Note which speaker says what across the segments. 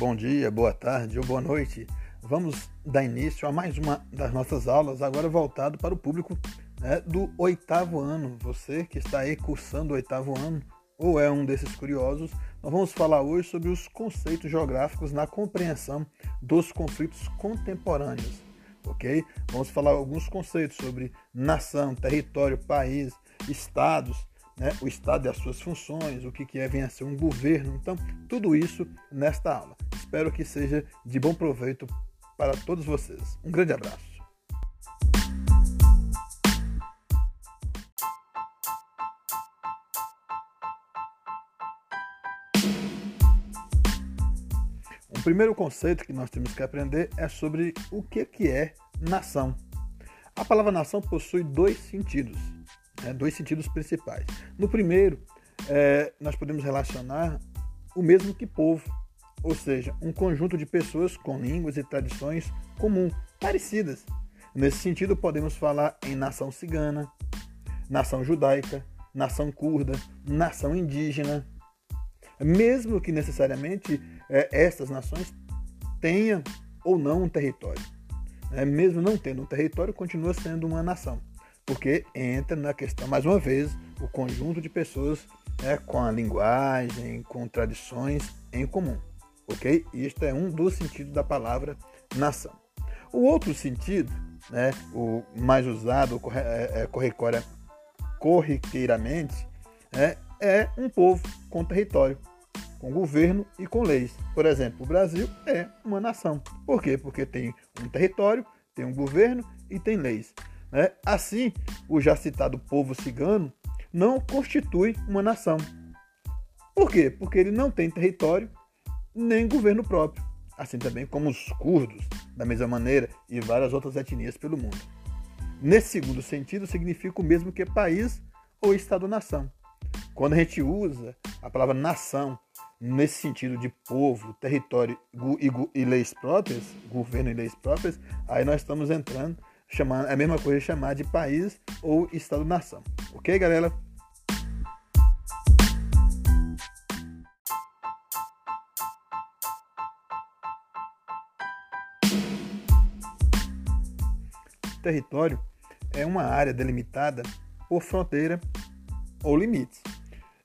Speaker 1: bom dia, boa tarde ou boa noite. Vamos dar início a mais uma das nossas aulas, agora voltado para o público né, do oitavo ano. Você que está aí cursando o oitavo ano ou é um desses curiosos, nós vamos falar hoje sobre os conceitos geográficos na compreensão dos conflitos contemporâneos. Ok? Vamos falar alguns conceitos sobre nação, território, país, estados, né, o Estado e as suas funções, o que, que é vir a ser um governo. Então, tudo isso nesta aula. Espero que seja de bom proveito para todos vocês. Um grande abraço. O primeiro conceito que nós temos que aprender é sobre o que, que é nação. A palavra nação possui dois sentidos né, dois sentidos principais. No primeiro, é, nós podemos relacionar o mesmo que povo, ou seja, um conjunto de pessoas com línguas e tradições comuns, parecidas. Nesse sentido, podemos falar em nação cigana, nação judaica, nação curda, nação indígena, mesmo que necessariamente é, estas nações tenham ou não um território. É, mesmo não tendo um território, continua sendo uma nação porque entra na questão, mais uma vez, o conjunto de pessoas né, com a linguagem, com tradições em comum. Ok? Isto é um dos sentidos da palavra nação. O outro sentido, né, o mais usado é, é, corriqueiramente, é, é um povo com território, com governo e com leis. Por exemplo, o Brasil é uma nação. Por quê? Porque tem um território, tem um governo e tem leis. Né? Assim, o já citado povo cigano não constitui uma nação. Por quê? Porque ele não tem território nem governo próprio, assim também como os curdos, da mesma maneira, e várias outras etnias pelo mundo. Nesse segundo sentido, significa o mesmo que país ou Estado-nação. Quando a gente usa a palavra nação nesse sentido de povo, território e, leis próprias, governo e leis próprias, aí nós estamos entrando chamar, é a mesma coisa chamar de país ou estado-nação. Ok, galera? Território é uma área delimitada por fronteira ou limites,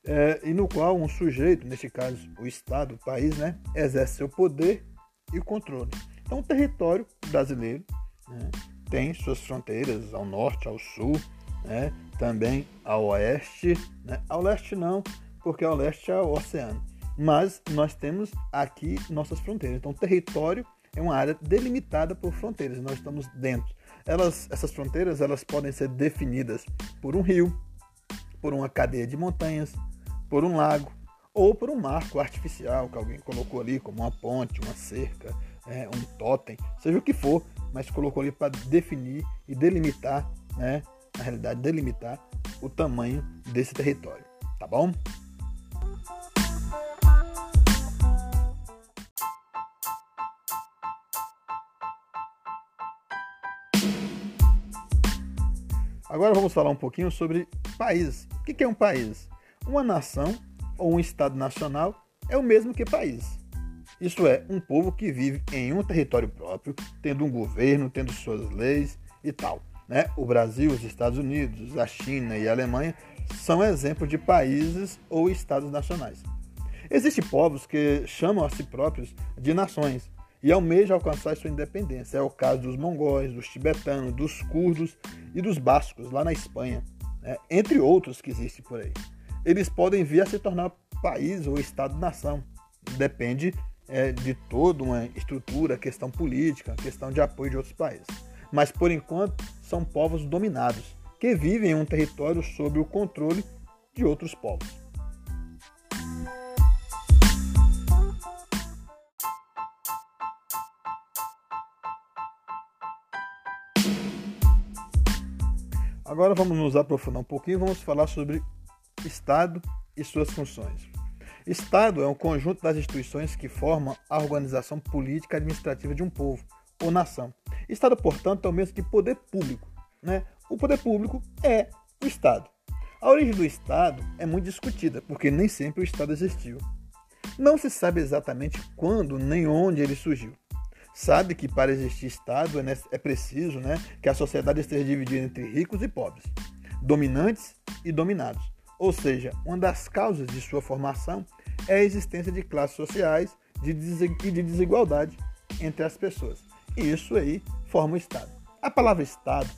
Speaker 1: é, e no qual um sujeito, neste caso o Estado, o país, né, exerce seu poder e controle. Então, o território brasileiro né, tem suas fronteiras ao norte, ao sul, né? também ao oeste. Né? Ao leste não, porque ao leste é o oceano. Mas nós temos aqui nossas fronteiras. Então, território é uma área delimitada por fronteiras. Nós estamos dentro. Elas, essas fronteiras elas podem ser definidas por um rio, por uma cadeia de montanhas, por um lago ou por um marco artificial que alguém colocou ali, como uma ponte, uma cerca, é, um totem, seja o que for mas colocou ali para definir e delimitar, né, na realidade, delimitar o tamanho desse território, tá bom? Agora vamos falar um pouquinho sobre país. O que é um país? Uma nação ou um estado nacional é o mesmo que país. Isto é, um povo que vive em um território próprio, tendo um governo, tendo suas leis e tal. Né? O Brasil, os Estados Unidos, a China e a Alemanha são exemplos de países ou estados nacionais. Existem povos que chamam a si próprios de nações e almejam alcançar sua independência. É o caso dos mongóis, dos tibetanos, dos curdos e dos bascos, lá na Espanha, né? entre outros que existem por aí. Eles podem vir a se tornar país ou estado-nação. Depende é, de toda uma estrutura, questão política, questão de apoio de outros países. Mas por enquanto são povos dominados, que vivem em um território sob o controle de outros povos. Agora vamos nos aprofundar um pouquinho, vamos falar sobre Estado e suas funções. Estado é um conjunto das instituições que formam a organização política administrativa de um povo ou nação. Estado, portanto, é o mesmo que poder público. Né? O poder público é o Estado. A origem do Estado é muito discutida, porque nem sempre o Estado existiu. Não se sabe exatamente quando nem onde ele surgiu. Sabe que para existir Estado é, é preciso né, que a sociedade esteja dividida entre ricos e pobres, dominantes e dominados. Ou seja, uma das causas de sua formação é a existência de classes sociais e de desigualdade entre as pessoas. E isso aí forma o Estado. A palavra Estado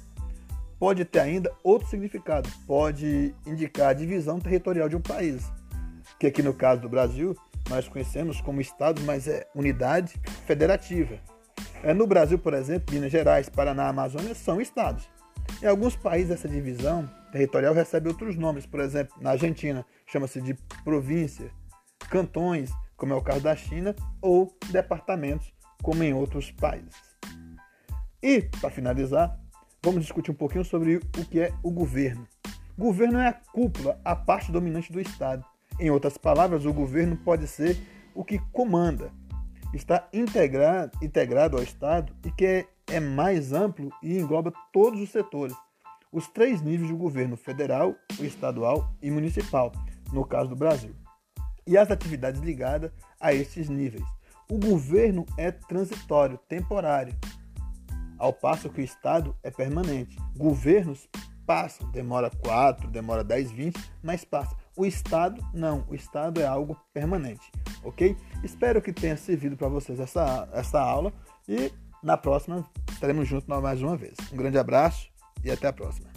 Speaker 1: pode ter ainda outro significado, pode indicar a divisão territorial de um país, que aqui no caso do Brasil nós conhecemos como Estado, mas é unidade federativa. É, no Brasil, por exemplo, Minas Gerais, Paraná, Amazônia são estados. Em alguns países essa divisão territorial recebe outros nomes, por exemplo, na Argentina chama-se de província, cantões, como é o caso da China, ou departamentos, como em outros países. E, para finalizar, vamos discutir um pouquinho sobre o que é o governo. Governo é a cúpula, a parte dominante do Estado. Em outras palavras, o governo pode ser o que comanda, está integrado, integrado ao Estado e que é, é mais amplo e engloba todos os setores, os três níveis do governo federal, estadual e municipal, no caso do Brasil, e as atividades ligadas a estes níveis. O governo é transitório, temporário, ao passo que o Estado é permanente. Governos passam, demora 4, demora 10, 20, mas passa. O Estado, não, o Estado é algo permanente, ok? Espero que tenha servido para vocês essa, essa aula e na próxima estaremos juntos mais uma vez. Um grande abraço e até a próxima.